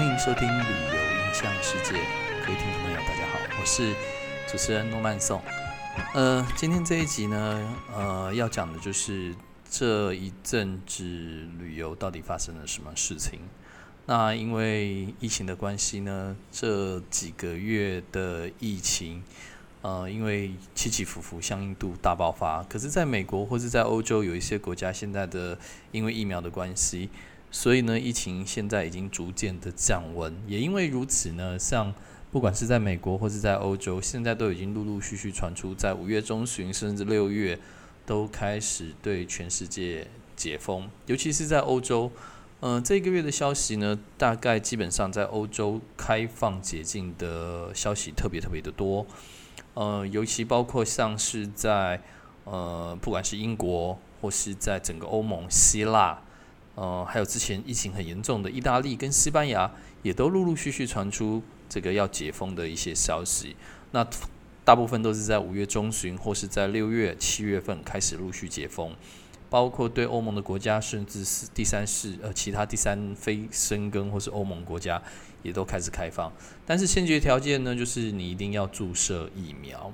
欢迎收听《旅游影像世界》，各位听众朋友，大家好，我是主持人诺曼颂。呃，今天这一集呢，呃，要讲的就是这一阵子旅游到底发生了什么事情。那因为疫情的关系呢，这几个月的疫情，呃，因为起起伏伏，像印度大爆发，可是在美国或是在欧洲有一些国家，现在的因为疫苗的关系，所以呢，疫情现在已经逐渐的降温。也因为如此呢，像不管是在美国或是在欧洲，现在都已经陆陆续续传出，在五月中旬甚至六月都开始对全世界解封，尤其是在欧洲。嗯，这个月的消息呢，大概基本上在欧洲开放解禁的消息特别特别的多。呃，尤其包括像是在呃，不管是英国或是在整个欧盟、希腊，呃，还有之前疫情很严重的意大利跟西班牙，也都陆陆续续传出这个要解封的一些消息。那大部分都是在五月中旬或是在六月、七月份开始陆续解封。包括对欧盟的国家，甚至是第三世呃其他第三非生根或是欧盟国家，也都开始开放。但是先决条件呢，就是你一定要注射疫苗，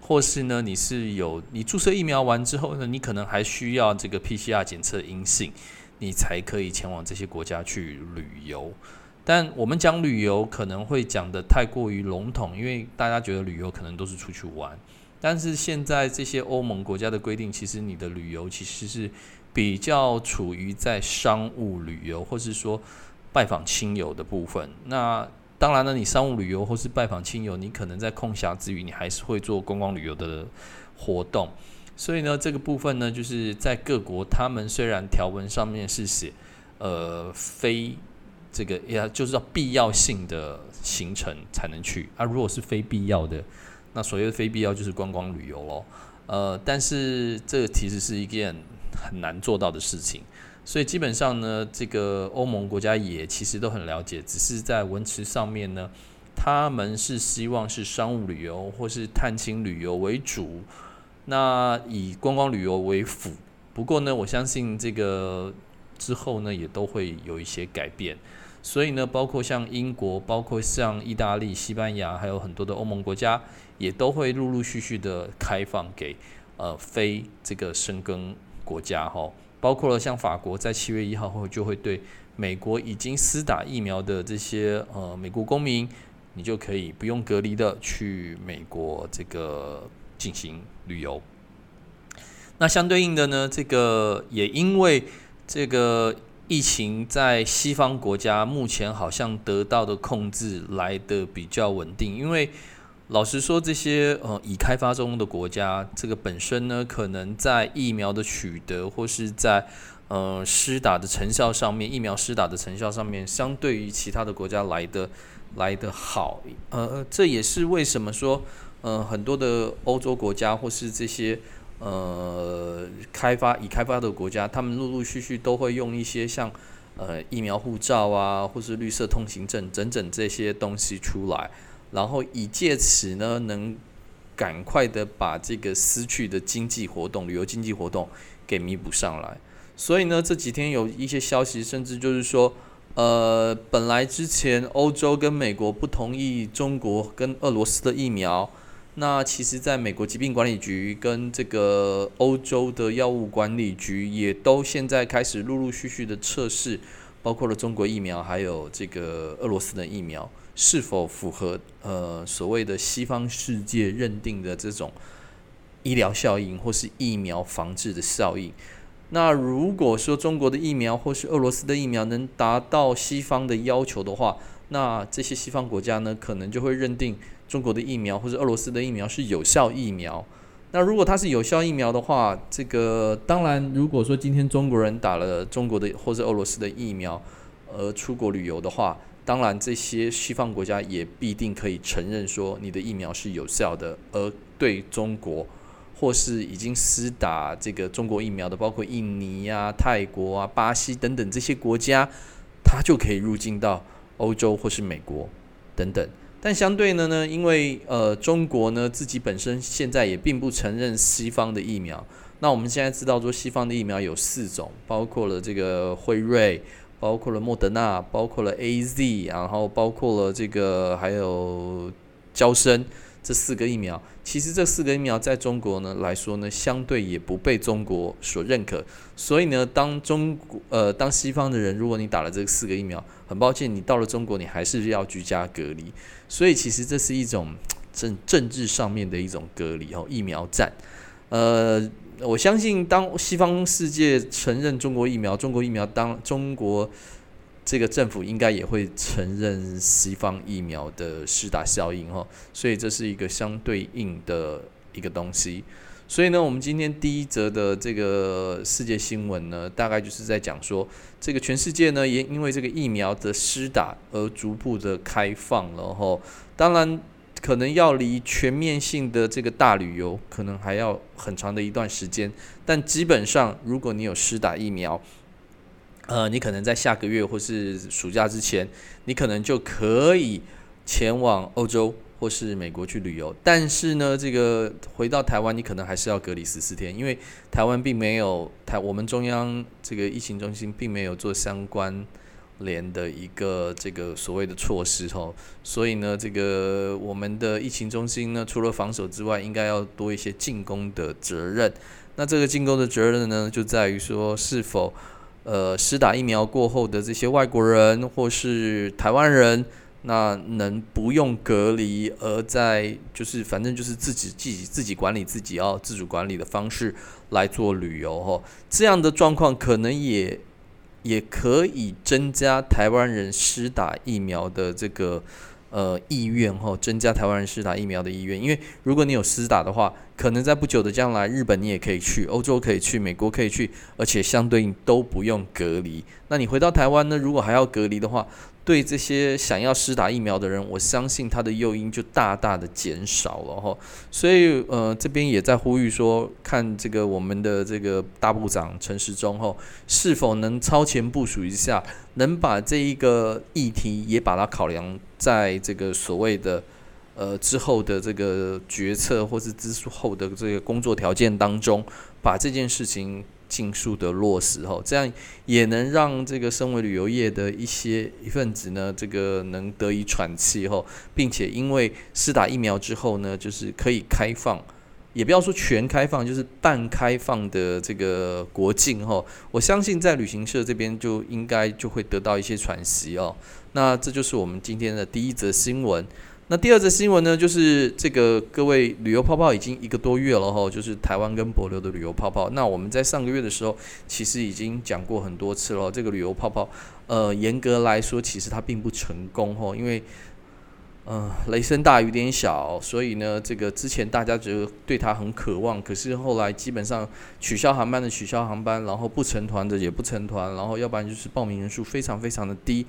或是呢你是有你注射疫苗完之后呢，你可能还需要这个 PCR 检测阴性，你才可以前往这些国家去旅游。但我们讲旅游可能会讲的太过于笼统，因为大家觉得旅游可能都是出去玩。但是现在这些欧盟国家的规定，其实你的旅游其实是比较处于在商务旅游，或是说拜访亲友的部分。那当然了，你商务旅游或是拜访亲友，你可能在空暇之余，你还是会做观光旅游的活动。所以呢，这个部分呢，就是在各国，他们虽然条文上面是写呃非这个呀，就是要必要性的行程才能去啊，如果是非必要的。那所谓的非必要就是观光旅游咯。呃，但是这其实是一件很难做到的事情，所以基本上呢，这个欧盟国家也其实都很了解，只是在文词上面呢，他们是希望是商务旅游或是探亲旅游为主，那以观光旅游为辅。不过呢，我相信这个之后呢，也都会有一些改变。所以呢，包括像英国，包括像意大利、西班牙，还有很多的欧盟国家，也都会陆陆续续的开放给呃非这个生根国家哈。包括了像法国，在七月一号后就会对美国已经施打疫苗的这些呃美国公民，你就可以不用隔离的去美国这个进行旅游。那相对应的呢，这个也因为这个。疫情在西方国家目前好像得到的控制来的比较稳定，因为老实说，这些呃已开发中的国家，这个本身呢，可能在疫苗的取得或是在呃施打的成效上面，疫苗施打的成效上面，相对于其他的国家来的来的好。呃，这也是为什么说，呃，很多的欧洲国家或是这些。呃，开发已开发的国家，他们陆陆续续都会用一些像呃疫苗护照啊，或是绿色通行证，整整这些东西出来，然后以借此呢，能赶快的把这个失去的经济活动、旅游经济活动给弥补上来。所以呢，这几天有一些消息，甚至就是说，呃，本来之前欧洲跟美国不同意中国跟俄罗斯的疫苗。那其实，在美国疾病管理局跟这个欧洲的药物管理局，也都现在开始陆陆续续的测试，包括了中国疫苗，还有这个俄罗斯的疫苗，是否符合呃所谓的西方世界认定的这种医疗效应，或是疫苗防治的效应。那如果说中国的疫苗或是俄罗斯的疫苗能达到西方的要求的话，那这些西方国家呢，可能就会认定。中国的疫苗或者俄罗斯的疫苗是有效疫苗，那如果它是有效疫苗的话，这个当然，如果说今天中国人打了中国的或者俄罗斯的疫苗，而出国旅游的话，当然这些西方国家也必定可以承认说你的疫苗是有效的，而对中国或是已经施打这个中国疫苗的，包括印尼呀、泰国啊、巴西等等这些国家，它就可以入境到欧洲或是美国等等。但相对的呢，因为呃中国呢自己本身现在也并不承认西方的疫苗。那我们现在知道说西方的疫苗有四种，包括了这个辉瑞，包括了莫德纳，包括了 A Z，然后包括了这个还有交生这四个疫苗。其实这四个疫苗在中国呢来说呢，相对也不被中国所认可。所以呢，当中国呃当西方的人，如果你打了这四个疫苗，很抱歉，你到了中国你还是要居家隔离。所以其实这是一种政政治上面的一种隔离哦，疫苗战，呃。我相信，当西方世界承认中国疫苗，中国疫苗当中国这个政府应该也会承认西方疫苗的施打效应哈，所以这是一个相对应的一个东西。所以呢，我们今天第一则的这个世界新闻呢，大概就是在讲说，这个全世界呢也因为这个疫苗的施打而逐步的开放了哈，当然。可能要离全面性的这个大旅游，可能还要很长的一段时间。但基本上，如果你有施打疫苗，呃，你可能在下个月或是暑假之前，你可能就可以前往欧洲或是美国去旅游。但是呢，这个回到台湾，你可能还是要隔离十四天，因为台湾并没有台，我们中央这个疫情中心并没有做相关。联的一个这个所谓的措施吼，所以呢，这个我们的疫情中心呢，除了防守之外，应该要多一些进攻的责任。那这个进攻的责任呢，就在于说，是否呃，施打疫苗过后的这些外国人或是台湾人，那能不用隔离，而在就是反正就是自己自己自己管理自己要自主管理的方式来做旅游吼，这样的状况可能也。也可以增加台湾人施打疫苗的这个呃意愿哈，增加台湾人施打疫苗的意愿。因为如果你有施打的话，可能在不久的将来，日本你也可以去，欧洲可以去，美国可以去，而且相对应都不用隔离。那你回到台湾呢？如果还要隔离的话，对这些想要施打疫苗的人，我相信他的诱因就大大的减少了哈。所以呃，这边也在呼吁说，看这个我们的这个大部长陈时中哈，是否能超前部署一下，能把这一个议题也把它考量在这个所谓的呃之后的这个决策或是之后的这个工作条件当中，把这件事情。尽速的落实后，这样也能让这个身为旅游业的一些一份子呢，这个能得以喘气吼，并且因为施打疫苗之后呢，就是可以开放，也不要说全开放，就是半开放的这个国境后，我相信在旅行社这边就应该就会得到一些喘息哦。那这就是我们今天的第一则新闻。那第二则新闻呢，就是这个各位旅游泡泡已经一个多月了哈，就是台湾跟博流的旅游泡泡。那我们在上个月的时候，其实已经讲过很多次了，这个旅游泡泡，呃，严格来说，其实它并不成功哈，因为，呃，雷声大雨点小，所以呢，这个之前大家觉得对它很渴望，可是后来基本上取消航班的取消航班，然后不成团的也不成团，然后要不然就是报名人数非常非常的低。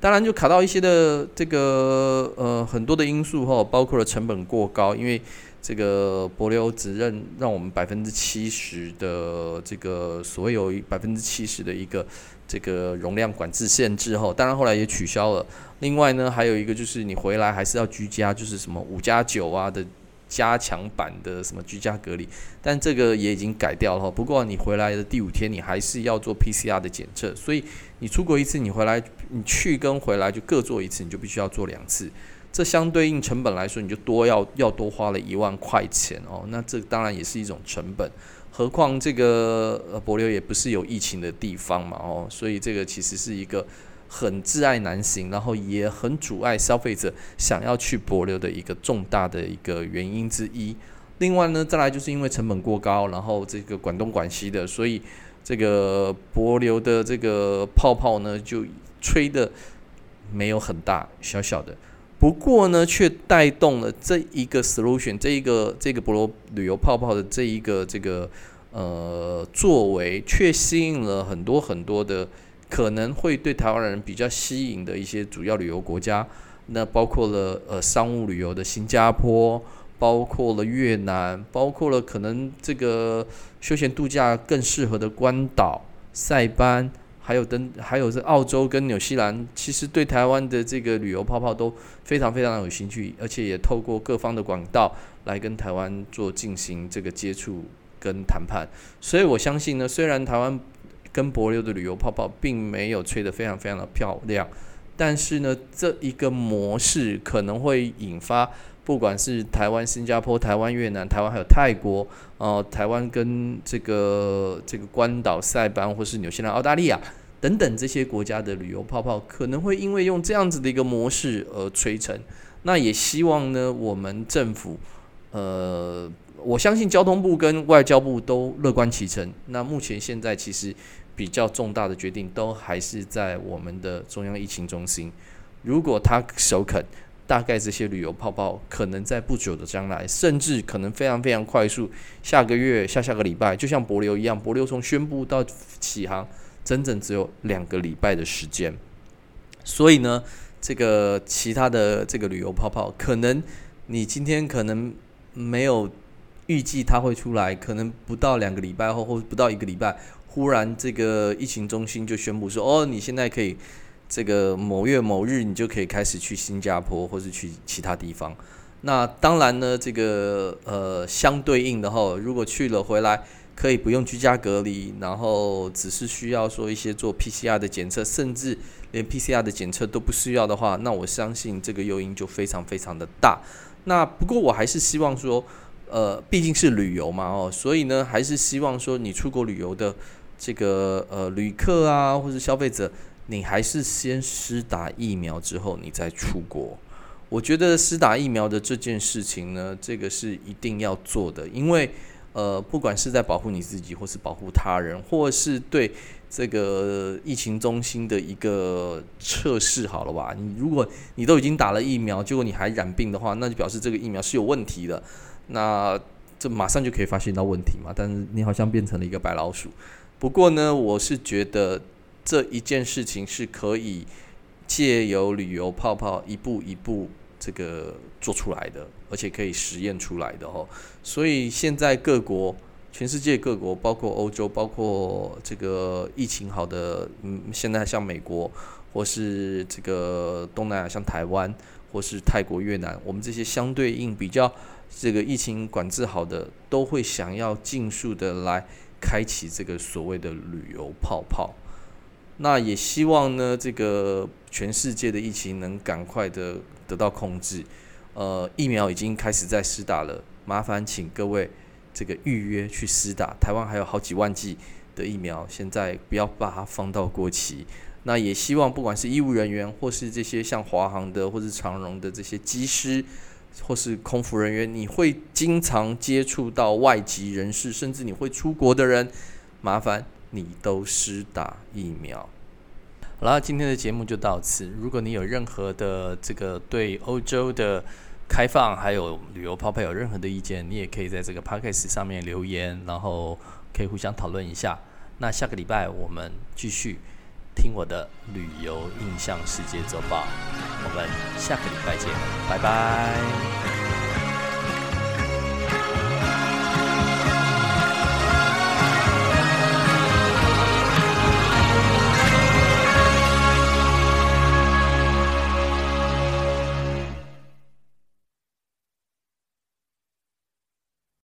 当然就卡到一些的这个呃很多的因素哈，包括了成本过高，因为这个博流只认让我们百分之七十的这个所有百分之七十的一个这个容量管制限制后，当然后来也取消了。另外呢，还有一个就是你回来还是要居家，就是什么五加九啊的。加强版的什么居家隔离，但这个也已经改掉了。不过你回来的第五天，你还是要做 PCR 的检测，所以你出国一次，你回来你去跟回来就各做一次，你就必须要做两次。这相对应成本来说，你就多要要多花了一万块钱哦。那这当然也是一种成本，何况这个呃博流也不是有疫情的地方嘛哦，所以这个其实是一个。很挚爱难行，然后也很阻碍消费者想要去博流的一个重大的一个原因之一。另外呢，再来就是因为成本过高，然后这个管东管西的，所以这个博流的这个泡泡呢，就吹的没有很大，小小的。不过呢，却带动了这一个 solution，这一个这个博罗旅游泡泡的这一个这个呃作为，却吸引了很多很多的。可能会对台湾人比较吸引的一些主要旅游国家，那包括了呃商务旅游的新加坡，包括了越南，包括了可能这个休闲度假更适合的关岛、塞班，还有等，还有这澳洲跟纽西兰，其实对台湾的这个旅游泡泡都非常非常有兴趣，而且也透过各方的管道来跟台湾做进行这个接触跟谈判，所以我相信呢，虽然台湾。跟博流的旅游泡泡并没有吹得非常非常的漂亮，但是呢，这一个模式可能会引发，不管是台湾、新加坡、台湾、越南、台湾还有泰国，呃，台湾跟这个这个关岛、塞班或是纽西兰、澳大利亚等等这些国家的旅游泡泡，可能会因为用这样子的一个模式而吹成。那也希望呢，我们政府，呃。我相信交通部跟外交部都乐观其成。那目前现在其实比较重大的决定都还是在我们的中央疫情中心。如果他首肯，大概这些旅游泡泡可能在不久的将来，甚至可能非常非常快速，下个月、下下个礼拜，就像博流一样，博流从宣布到起航，整整只有两个礼拜的时间。所以呢，这个其他的这个旅游泡泡，可能你今天可能没有。预计它会出来，可能不到两个礼拜后，或不到一个礼拜，忽然这个疫情中心就宣布说：“哦，你现在可以这个某月某日，你就可以开始去新加坡，或是去其他地方。”那当然呢，这个呃相对应的哈，如果去了回来可以不用居家隔离，然后只是需要说一些做 PCR 的检测，甚至连 PCR 的检测都不需要的话，那我相信这个诱因就非常非常的大。那不过我还是希望说。呃，毕竟是旅游嘛，哦，所以呢，还是希望说你出国旅游的这个呃旅客啊，或者消费者，你还是先施打疫苗之后，你再出国。我觉得施打疫苗的这件事情呢，这个是一定要做的，因为呃，不管是在保护你自己，或是保护他人，或是对这个疫情中心的一个测试，好了吧？你如果你都已经打了疫苗，结果你还染病的话，那就表示这个疫苗是有问题的。那这马上就可以发现到问题嘛？但是你好像变成了一个白老鼠。不过呢，我是觉得这一件事情是可以借由旅游泡泡一步一步这个做出来的，而且可以实验出来的哦。所以现在各国，全世界各国，包括欧洲，包括这个疫情好的，嗯，现在像美国或是这个东南亚，像台湾或是泰国、越南，我们这些相对应比较。这个疫情管制好的都会想要尽速的来开启这个所谓的旅游泡泡，那也希望呢，这个全世界的疫情能赶快的得到控制。呃，疫苗已经开始在施打了，麻烦请各位这个预约去施打。台湾还有好几万剂的疫苗，现在不要把它放到过期。那也希望不管是医务人员，或是这些像华航的或是长荣的这些机师。或是空服人员，你会经常接触到外籍人士，甚至你会出国的人，麻烦你都施打疫苗。好了，今天的节目就到此。如果你有任何的这个对欧洲的开放还有旅游泡泡有任何的意见，你也可以在这个 p o c a s t 上面留言，然后可以互相讨论一下。那下个礼拜我们继续。听我的旅游印象世界周报，我们下个礼拜见，拜拜。